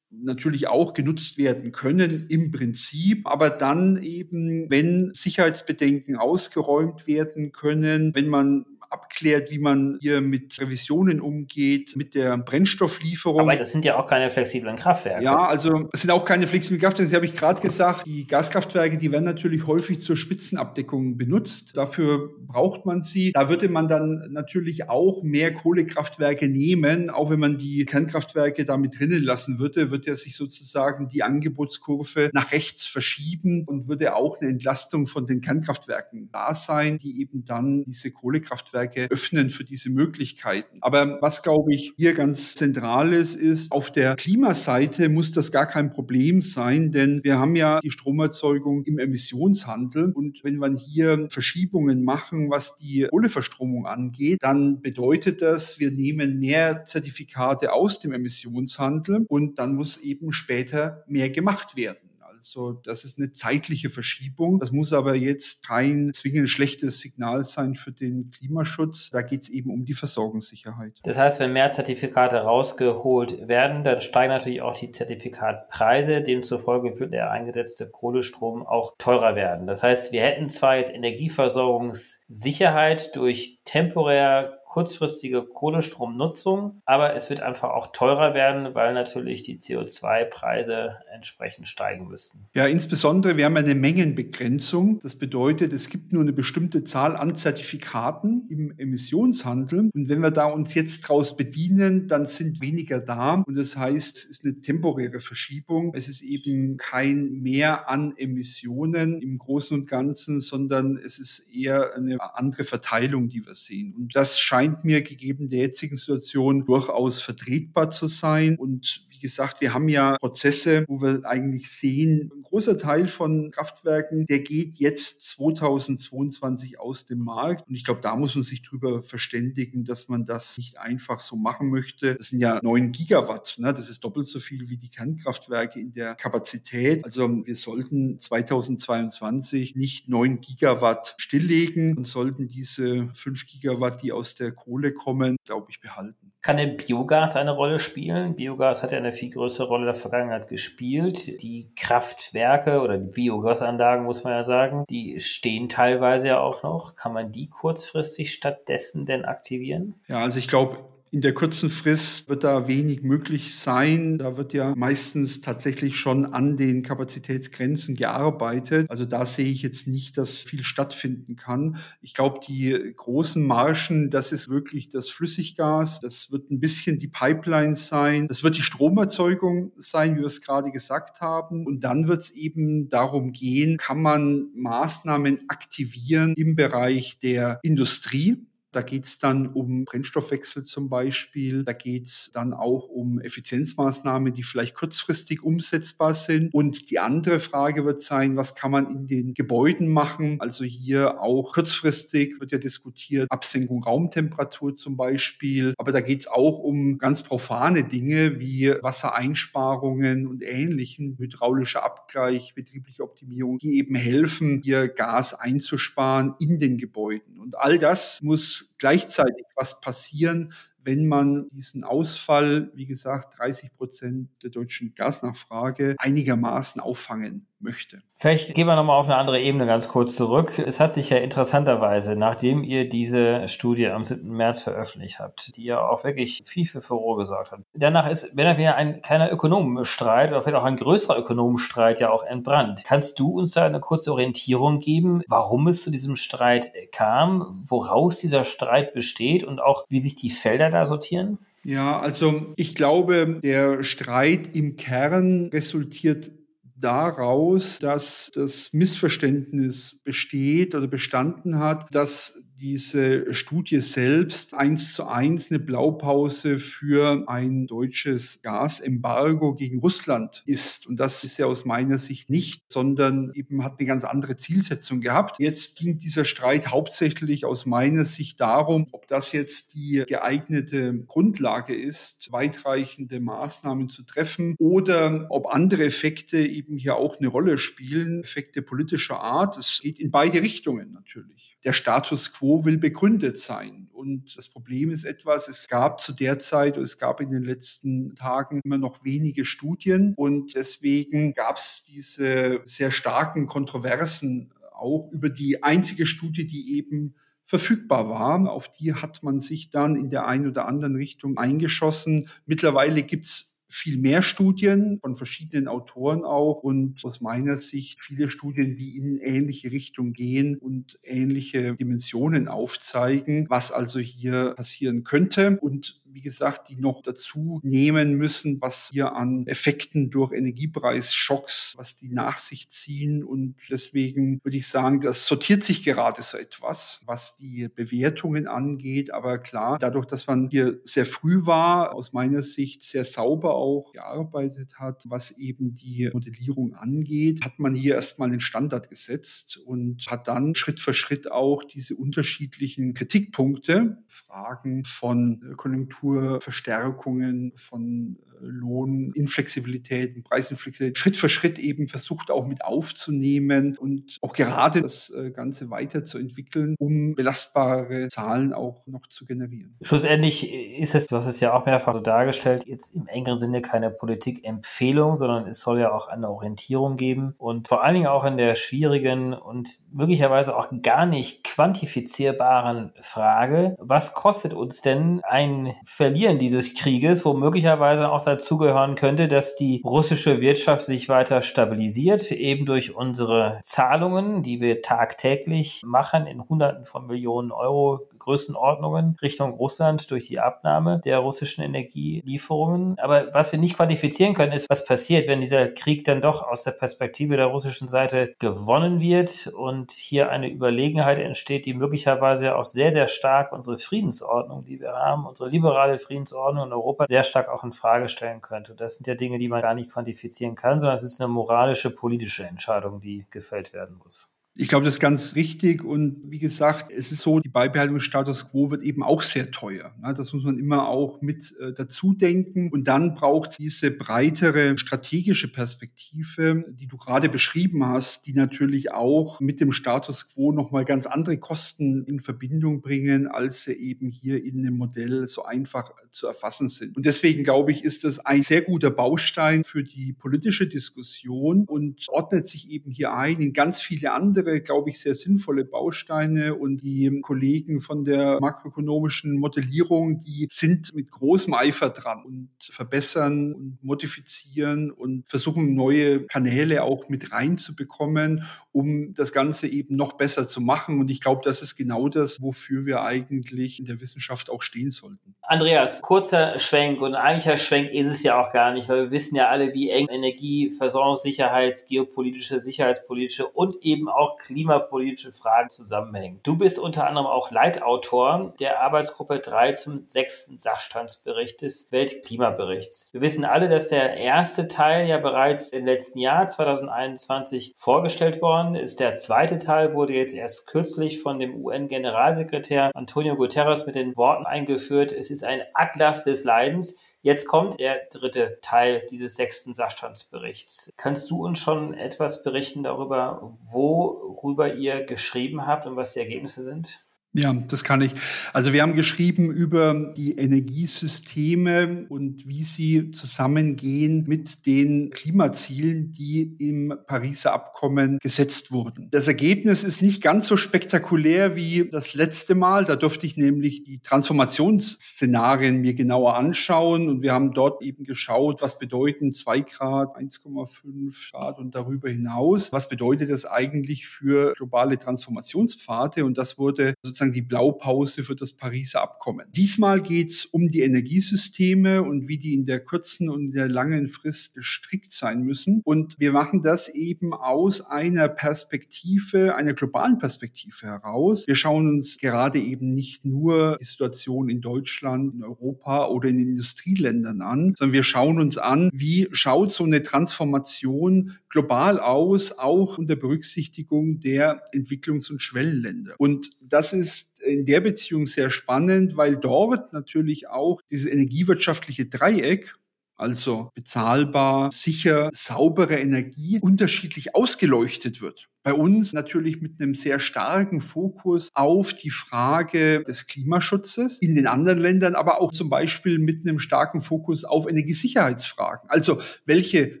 A: natürlich auch genutzt werden können im Prinzip, aber dann eben, wenn Sicherheitsbedenken ausgeräumt werden können, wenn man abklärt, wie man hier mit Revisionen umgeht, mit der Brennstofflieferung.
C: Aber das sind ja auch keine flexiblen Kraftwerke.
A: Ja, also es sind auch keine flexiblen Kraftwerke. Das habe ich gerade gesagt. Die Gaskraftwerke, die werden natürlich häufig zur Spitzenabdeckung benutzt. Dafür braucht man sie. Da würde man dann natürlich auch mehr Kohlekraftwerke nehmen. Auch wenn man die Kernkraftwerke damit drinnen lassen würde, wird ja sich sozusagen die Angebotskurve nach rechts verschieben und würde auch eine Entlastung von den Kernkraftwerken da sein, die eben dann diese Kohlekraftwerke Kraftwerke öffnen für diese Möglichkeiten. Aber was, glaube ich, hier ganz zentral ist, ist, auf der Klimaseite muss das gar kein Problem sein, denn wir haben ja die Stromerzeugung im Emissionshandel. Und wenn man hier Verschiebungen machen, was die Kohleverstromung angeht, dann bedeutet das, wir nehmen mehr Zertifikate aus dem Emissionshandel und dann muss eben später mehr gemacht werden. Also das ist eine zeitliche Verschiebung. Das muss aber jetzt kein zwingend schlechtes Signal sein für den Klimaschutz. Da geht es eben um die Versorgungssicherheit.
C: Das heißt, wenn mehr Zertifikate rausgeholt werden, dann steigen natürlich auch die Zertifikatpreise. Demzufolge wird der eingesetzte Kohlestrom auch teurer werden. Das heißt, wir hätten zwar jetzt Energieversorgungssicherheit durch temporär kurzfristige Kohlestromnutzung, aber es wird einfach auch teurer werden, weil natürlich die CO2-Preise entsprechend steigen müssten.
A: Ja, insbesondere wir haben eine Mengenbegrenzung. Das bedeutet, es gibt nur eine bestimmte Zahl an Zertifikaten im Emissionshandel. Und wenn wir da uns jetzt draus bedienen, dann sind weniger da. Und das heißt, es ist eine temporäre Verschiebung. Es ist eben kein Mehr an Emissionen im Großen und Ganzen, sondern es ist eher eine andere Verteilung, die wir sehen. Und das scheint scheint mir gegeben der jetzigen Situation durchaus vertretbar zu sein. Und wie gesagt, wir haben ja Prozesse, wo wir eigentlich sehen, ein großer Teil von Kraftwerken, der geht jetzt 2022 aus dem Markt. Und ich glaube, da muss man sich drüber verständigen, dass man das nicht einfach so machen möchte. Das sind ja neun Gigawatt. Ne? Das ist doppelt so viel wie die Kernkraftwerke in der Kapazität. Also wir sollten 2022 nicht neun Gigawatt stilllegen und sollten diese fünf Gigawatt, die aus der der Kohle kommen, glaube ich, behalten.
C: Kann denn Biogas eine Rolle spielen? Biogas hat ja eine viel größere Rolle in der Vergangenheit gespielt. Die Kraftwerke oder die Biogasanlagen, muss man ja sagen, die stehen teilweise ja auch noch. Kann man die kurzfristig stattdessen denn aktivieren?
A: Ja, also ich glaube, In der kurzen Frist wird da wenig möglich sein. Da wird ja meistens tatsächlich schon an den Kapazitätsgrenzen gearbeitet. Also da sehe ich jetzt nicht, dass viel stattfinden kann. Ich glaube, die großen Marschen, das ist wirklich das Flüssiggas. Das wird ein bisschen die Pipeline sein. Das wird die Stromerzeugung sein, wie wir es gerade gesagt haben. Und dann wird es eben darum gehen, kann man Maßnahmen aktivieren im Bereich der Industrie. Da geht es dann um Brennstoffwechsel zum Beispiel. Da geht es dann auch um Effizienzmaßnahmen, die vielleicht kurzfristig umsetzbar sind. Und die andere Frage wird sein, was kann man in den Gebäuden machen? Also hier auch kurzfristig wird ja diskutiert, Absenkung Raumtemperatur zum Beispiel. Aber da geht es auch um ganz profane Dinge wie Wassereinsparungen und ähnlichen, hydraulischer Abgleich, betriebliche Optimierung, die eben helfen, hier Gas einzusparen in den Gebäuden. Und all das muss gleichzeitig was passieren, wenn man diesen Ausfall, wie gesagt, 30 Prozent der deutschen Gasnachfrage einigermaßen auffangen möchte.
C: Vielleicht gehen wir nochmal auf eine andere Ebene ganz kurz zurück. Es hat sich ja interessanterweise, nachdem ihr diese Studie am 7. März veröffentlicht habt, die ja auch wirklich viel für Furore gesorgt hat, danach ist, wenn er ein kleiner Ökonomenstreit oder vielleicht auch ein größerer Ökonomenstreit ja auch entbrannt. Kannst du uns da eine kurze Orientierung geben, warum es zu diesem Streit kam, woraus dieser Streit besteht und auch wie sich die Felder da sortieren?
A: Ja, also ich glaube, der Streit im Kern resultiert daraus, dass das Missverständnis besteht oder bestanden hat, dass diese Studie selbst eins zu eins eine Blaupause für ein deutsches Gasembargo gegen Russland ist. Und das ist ja aus meiner Sicht nicht, sondern eben hat eine ganz andere Zielsetzung gehabt. Jetzt ging dieser Streit hauptsächlich aus meiner Sicht darum, ob das jetzt die geeignete Grundlage ist, weitreichende Maßnahmen zu treffen oder ob andere Effekte eben hier auch eine Rolle spielen, Effekte politischer Art. Es geht in beide Richtungen natürlich. Der Status quo will begründet sein. Und das Problem ist etwas, es gab zu der Zeit, es gab in den letzten Tagen immer noch wenige Studien und deswegen gab es diese sehr starken Kontroversen auch über die einzige Studie, die eben verfügbar war. Auf die hat man sich dann in der einen oder anderen Richtung eingeschossen. Mittlerweile gibt's viel mehr Studien von verschiedenen Autoren auch und aus meiner Sicht viele Studien, die in ähnliche Richtung gehen und ähnliche Dimensionen aufzeigen, was also hier passieren könnte. Und wie gesagt, die noch dazu nehmen müssen, was hier an Effekten durch Energiepreisschocks, was die nach sich ziehen. Und deswegen würde ich sagen, das sortiert sich gerade so etwas, was die Bewertungen angeht. Aber klar, dadurch, dass man hier sehr früh war, aus meiner Sicht sehr sauber auch gearbeitet hat, was eben die Modellierung angeht, hat man hier erstmal den Standard gesetzt und hat dann Schritt für Schritt auch diese unterschiedlichen Kritikpunkte, Fragen von Konjunktur, Strukturverstärkungen von Lohninflexibilität, Preisinflexibilität Schritt für Schritt eben versucht auch mit aufzunehmen und auch gerade das äh, Ganze weiterzuentwickeln, um belastbare Zahlen auch noch zu generieren.
C: Schlussendlich ist es, du hast es ja auch mehrfach so dargestellt, jetzt im engeren Sinne keine Politikempfehlung, sondern es soll ja auch eine Orientierung geben und vor allen Dingen auch in der schwierigen und möglicherweise auch gar nicht quantifizierbaren Frage, was kostet uns denn ein Verlieren dieses Krieges, wo möglicherweise auch dazugehören könnte, dass die russische Wirtschaft sich weiter stabilisiert, eben durch unsere Zahlungen, die wir tagtäglich machen in Hunderten von Millionen Euro Größenordnungen Richtung Russland durch die Abnahme der russischen Energielieferungen. Aber was wir nicht quantifizieren können, ist, was passiert, wenn dieser Krieg dann doch aus der Perspektive der russischen Seite gewonnen wird und hier eine Überlegenheit entsteht, die möglicherweise auch sehr, sehr stark unsere Friedensordnung, die wir haben, unsere liberale Friedensordnung in Europa sehr stark auch in Frage stellen könnte. Das sind ja Dinge, die man gar nicht quantifizieren kann, sondern es ist eine moralische, politische Entscheidung, die gefällt werden muss.
A: Ich glaube, das ist ganz richtig. Und wie gesagt, es ist so, die Beibehaltung des Status quo wird eben auch sehr teuer. Das muss man immer auch mit äh, dazu denken. Und dann braucht es diese breitere strategische Perspektive, die du gerade beschrieben hast, die natürlich auch mit dem Status quo nochmal ganz andere Kosten in Verbindung bringen, als sie eben hier in einem Modell so einfach zu erfassen sind. Und deswegen glaube ich, ist das ein sehr guter Baustein für die politische Diskussion und ordnet sich eben hier ein in ganz viele andere andere, glaube ich, sehr sinnvolle Bausteine und die Kollegen von der makroökonomischen Modellierung, die sind mit großem Eifer dran und verbessern und modifizieren und versuchen neue Kanäle auch mit reinzubekommen, um das Ganze eben noch besser zu machen. Und ich glaube, das ist genau das, wofür wir eigentlich in der Wissenschaft auch stehen sollten.
C: Andreas, kurzer Schwenk und eigentlicher Schwenk ist es ja auch gar nicht, weil wir wissen ja alle, wie eng Energieversorgungssicherheits-, geopolitische, sicherheitspolitische und eben auch klimapolitische Fragen zusammenhängen. Du bist unter anderem auch Leitautor der Arbeitsgruppe 3 zum sechsten Sachstandsbericht des Weltklimaberichts. Wir wissen alle, dass der erste Teil ja bereits im letzten Jahr 2021 vorgestellt worden ist. Der zweite Teil wurde jetzt erst kürzlich von dem UN-Generalsekretär Antonio Guterres mit den Worten eingeführt, es ist ein Atlas des Leidens. Jetzt kommt der dritte Teil dieses sechsten Sachstandsberichts. Kannst du uns schon etwas berichten darüber, worüber ihr geschrieben habt und was die Ergebnisse sind?
A: Ja, das kann ich. Also wir haben geschrieben über die Energiesysteme und wie sie zusammengehen mit den Klimazielen, die im Pariser Abkommen gesetzt wurden. Das Ergebnis ist nicht ganz so spektakulär wie das letzte Mal. Da durfte ich nämlich die Transformationsszenarien mir genauer anschauen und wir haben dort eben geschaut, was bedeuten zwei Grad, 1,5 Grad und darüber hinaus. Was bedeutet das eigentlich für globale Transformationspfade? Und das wurde sozusagen sozusagen die Blaupause für das Pariser Abkommen. Diesmal geht es um die Energiesysteme und wie die in der kurzen und der langen Frist gestrickt sein müssen. Und wir machen das eben aus einer Perspektive, einer globalen Perspektive heraus. Wir schauen uns gerade eben nicht nur die Situation in Deutschland, in Europa oder in Industrieländern an, sondern wir schauen uns an, wie schaut so eine Transformation global aus, auch unter Berücksichtigung der Entwicklungs- und Schwellenländer. Und das ist ist in der Beziehung sehr spannend, weil dort natürlich auch dieses energiewirtschaftliche Dreieck also bezahlbar, sicher, saubere Energie unterschiedlich ausgeleuchtet wird. Bei uns natürlich mit einem sehr starken Fokus auf die Frage des Klimaschutzes, in den anderen Ländern aber auch zum Beispiel mit einem starken Fokus auf Energiesicherheitsfragen. Also welche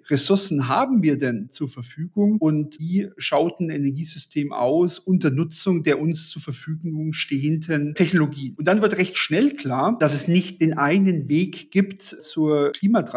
A: Ressourcen haben wir denn zur Verfügung und wie schaut ein Energiesystem aus unter Nutzung der uns zur Verfügung stehenden Technologien? Und dann wird recht schnell klar, dass es nicht den einen Weg gibt zur Klimatransformation,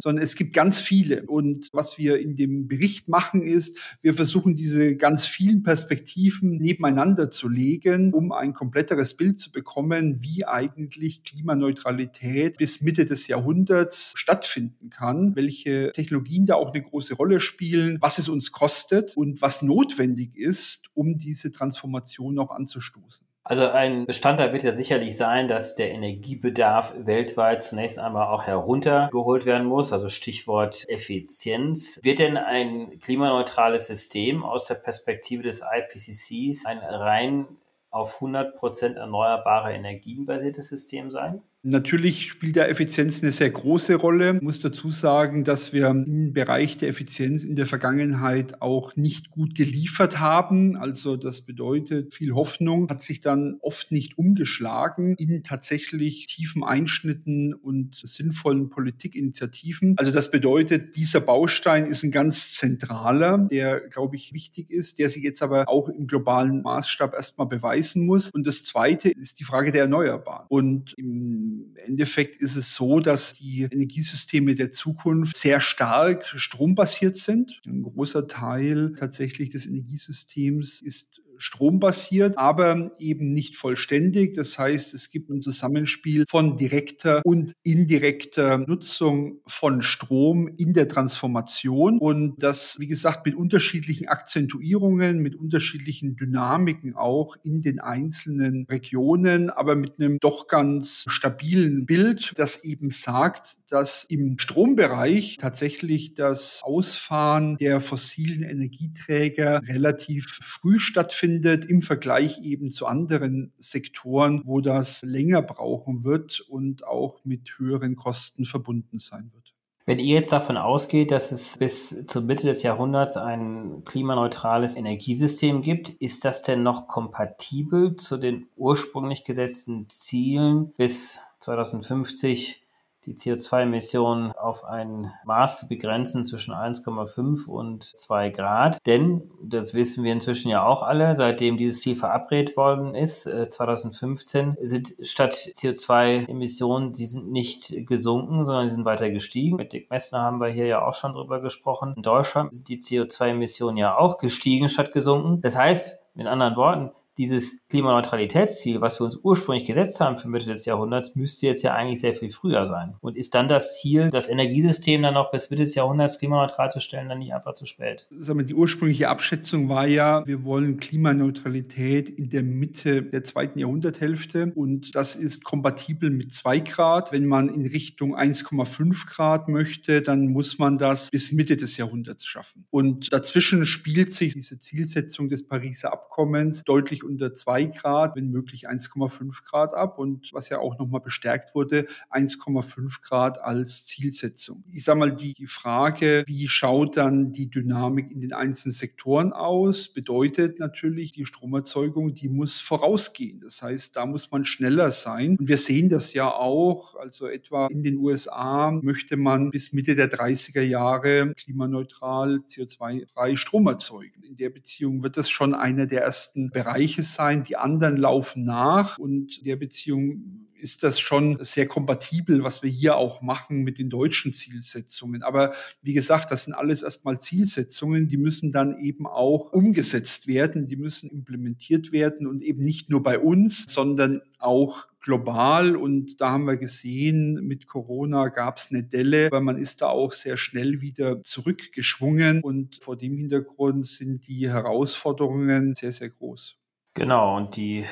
A: sondern es gibt ganz viele. Und was wir in dem Bericht machen ist, wir versuchen diese ganz vielen Perspektiven nebeneinander zu legen, um ein kompletteres Bild zu bekommen, wie eigentlich Klimaneutralität bis Mitte des Jahrhunderts stattfinden kann, welche Technologien da auch eine große Rolle spielen, was es uns kostet und was notwendig ist, um diese Transformation auch anzustoßen.
C: Also ein Bestandteil wird ja sicherlich sein, dass der Energiebedarf weltweit zunächst einmal auch heruntergeholt werden muss, also Stichwort Effizienz. Wird denn ein klimaneutrales System aus der Perspektive des IPCCs ein rein auf 100 Prozent erneuerbare Energien basiertes System sein?
A: Natürlich spielt der Effizienz eine sehr große Rolle. Ich muss dazu sagen, dass wir im Bereich der Effizienz in der Vergangenheit auch nicht gut geliefert haben. Also das bedeutet, viel Hoffnung hat sich dann oft nicht umgeschlagen in tatsächlich tiefen Einschnitten und sinnvollen Politikinitiativen. Also das bedeutet, dieser Baustein ist ein ganz zentraler, der, glaube ich, wichtig ist, der sich jetzt aber auch im globalen Maßstab erstmal beweisen muss. Und das Zweite ist die Frage der Erneuerbaren. Und im im Endeffekt ist es so, dass die Energiesysteme der Zukunft sehr stark strombasiert sind. Ein großer Teil tatsächlich des Energiesystems ist strombasiert, aber eben nicht vollständig. Das heißt, es gibt ein Zusammenspiel von direkter und indirekter Nutzung von Strom in der Transformation und das, wie gesagt, mit unterschiedlichen Akzentuierungen, mit unterschiedlichen Dynamiken auch in den einzelnen Regionen, aber mit einem doch ganz stabilen Bild, das eben sagt, dass im Strombereich tatsächlich das Ausfahren der fossilen Energieträger relativ früh stattfindet stattfindet im Vergleich eben zu anderen Sektoren, wo das länger brauchen wird und auch mit höheren Kosten verbunden sein wird.
C: Wenn ihr jetzt davon ausgeht, dass es bis zur Mitte des Jahrhunderts ein klimaneutrales Energiesystem gibt, ist das denn noch kompatibel zu den ursprünglich gesetzten Zielen bis 2050 die CO2-Emissionen auf ein Maß zu begrenzen zwischen 1,5 und 2 Grad. Denn, das wissen wir inzwischen ja auch alle, seitdem dieses Ziel verabredet worden ist, 2015, äh, sind statt CO2-Emissionen, die sind nicht gesunken, sondern sie sind weiter gestiegen. Mit Dick Messner haben wir hier ja auch schon drüber gesprochen. In Deutschland sind die CO2-Emissionen ja auch gestiegen statt gesunken. Das heißt, mit anderen Worten, dieses Klimaneutralitätsziel, was wir uns ursprünglich gesetzt haben für Mitte des Jahrhunderts, müsste jetzt ja eigentlich sehr viel früher sein. Und ist dann das Ziel, das Energiesystem dann noch bis Mitte des Jahrhunderts klimaneutral zu stellen, dann nicht einfach zu spät?
A: Die ursprüngliche Abschätzung war ja, wir wollen Klimaneutralität in der Mitte der zweiten Jahrhunderthälfte und das ist kompatibel mit zwei Grad. Wenn man in Richtung 1,5 Grad möchte, dann muss man das bis Mitte des Jahrhunderts schaffen. Und dazwischen spielt sich diese Zielsetzung des Pariser Abkommens deutlich unter zwei Grad, wenn möglich 1,5 Grad ab und was ja auch nochmal bestärkt wurde, 1,5 Grad als Zielsetzung. Ich sage mal, die Frage, wie schaut dann die Dynamik in den einzelnen Sektoren aus, bedeutet natürlich, die Stromerzeugung, die muss vorausgehen. Das heißt, da muss man schneller sein. Und wir sehen das ja auch, also etwa in den USA möchte man bis Mitte der 30er Jahre klimaneutral CO2-frei Strom erzeugen. In der Beziehung wird das schon einer der ersten Bereiche Gleiches sein, die anderen laufen nach und der Beziehung ist das schon sehr kompatibel, was wir hier auch machen mit den deutschen Zielsetzungen. Aber wie gesagt, das sind alles erstmal Zielsetzungen, die müssen dann eben auch umgesetzt werden, die müssen implementiert werden und eben nicht nur bei uns, sondern auch global. Und da haben wir gesehen, mit Corona gab es eine Delle, weil man ist da auch sehr schnell wieder zurückgeschwungen. Und vor dem Hintergrund sind die Herausforderungen sehr, sehr groß.
C: Genau, und die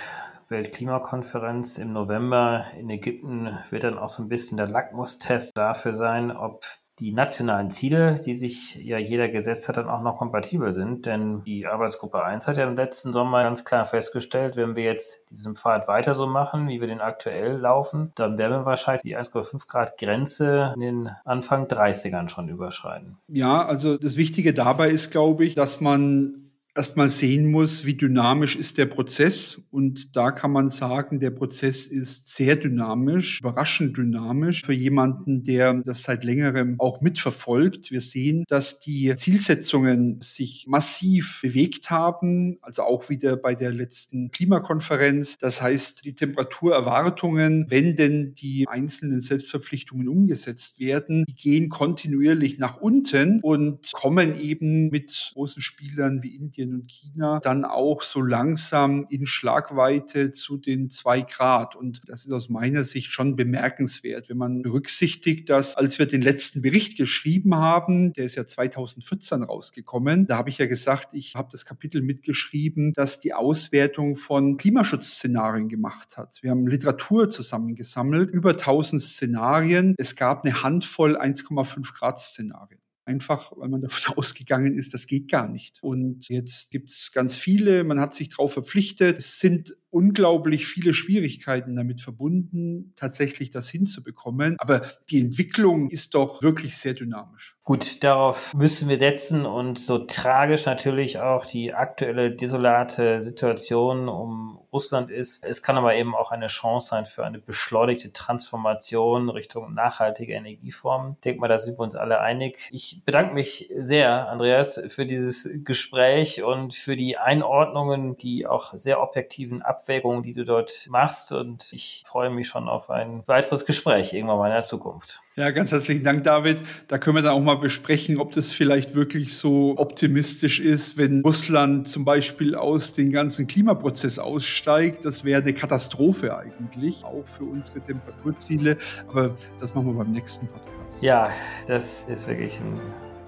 C: Weltklimakonferenz im November in Ägypten wird dann auch so ein bisschen der Lackmustest dafür sein, ob die nationalen Ziele, die sich ja jeder gesetzt hat, dann auch noch kompatibel sind. Denn die Arbeitsgruppe 1 hat ja im letzten Sommer ganz klar festgestellt, wenn wir jetzt diesen Pfad weiter so machen, wie wir den aktuell laufen, dann werden wir wahrscheinlich die 1,5 Grad Grenze in den Anfang 30ern schon überschreiten.
A: Ja, also das Wichtige dabei ist, glaube ich, dass man erstmal sehen muss, wie dynamisch ist der Prozess. Und da kann man sagen, der Prozess ist sehr dynamisch, überraschend dynamisch für jemanden, der das seit längerem auch mitverfolgt. Wir sehen, dass die Zielsetzungen sich massiv bewegt haben, also auch wieder bei der letzten Klimakonferenz. Das heißt, die Temperaturerwartungen, wenn denn die einzelnen Selbstverpflichtungen umgesetzt werden, die gehen kontinuierlich nach unten und kommen eben mit großen Spielern wie Indien Indien und China dann auch so langsam in Schlagweite zu den zwei Grad. Und das ist aus meiner Sicht schon bemerkenswert, wenn man berücksichtigt, dass als wir den letzten Bericht geschrieben haben, der ist ja 2014 rausgekommen, da habe ich ja gesagt, ich habe das Kapitel mitgeschrieben, dass die Auswertung von Klimaschutzszenarien gemacht hat. Wir haben Literatur zusammengesammelt, über 1000 Szenarien. Es gab eine Handvoll 1,5 Grad Szenarien. Einfach, weil man davon ausgegangen ist, das geht gar nicht. Und jetzt gibt es ganz viele, man hat sich darauf verpflichtet. Es sind unglaublich viele Schwierigkeiten damit verbunden, tatsächlich das hinzubekommen. Aber die Entwicklung ist doch wirklich sehr dynamisch.
C: Gut, darauf müssen wir setzen und so tragisch natürlich auch die aktuelle desolate Situation um Russland ist. Es kann aber eben auch eine Chance sein für eine beschleunigte Transformation Richtung nachhaltige Energieformen. Ich denke mal, da sind wir uns alle einig. Ich bedanke mich sehr, Andreas, für dieses Gespräch und für die Einordnungen, die auch sehr objektiven Ab Abwägungen, die du dort machst. Und ich freue mich schon auf ein weiteres Gespräch irgendwann mal in der Zukunft.
A: Ja, ganz herzlichen Dank, David. Da können wir dann auch mal besprechen, ob das vielleicht wirklich so optimistisch ist, wenn Russland zum Beispiel aus dem ganzen Klimaprozess aussteigt. Das wäre eine Katastrophe eigentlich, auch für unsere Temperaturziele. Aber das machen wir beim nächsten Podcast.
C: Ja, das ist wirklich ein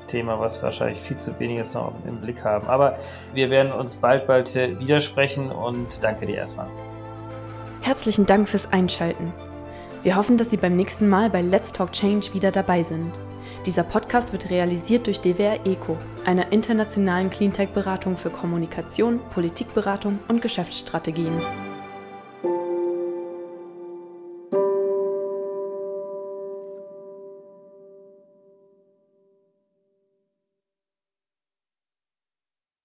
C: Thema, was wahrscheinlich viel zu weniges noch im Blick haben. Aber wir werden uns bald, bald widersprechen und danke dir erstmal.
B: Herzlichen Dank fürs Einschalten. Wir hoffen, dass Sie beim nächsten Mal bei Let's Talk Change wieder dabei sind. Dieser Podcast wird realisiert durch DWR ECO, einer internationalen Cleantech-Beratung für Kommunikation, Politikberatung und Geschäftsstrategien.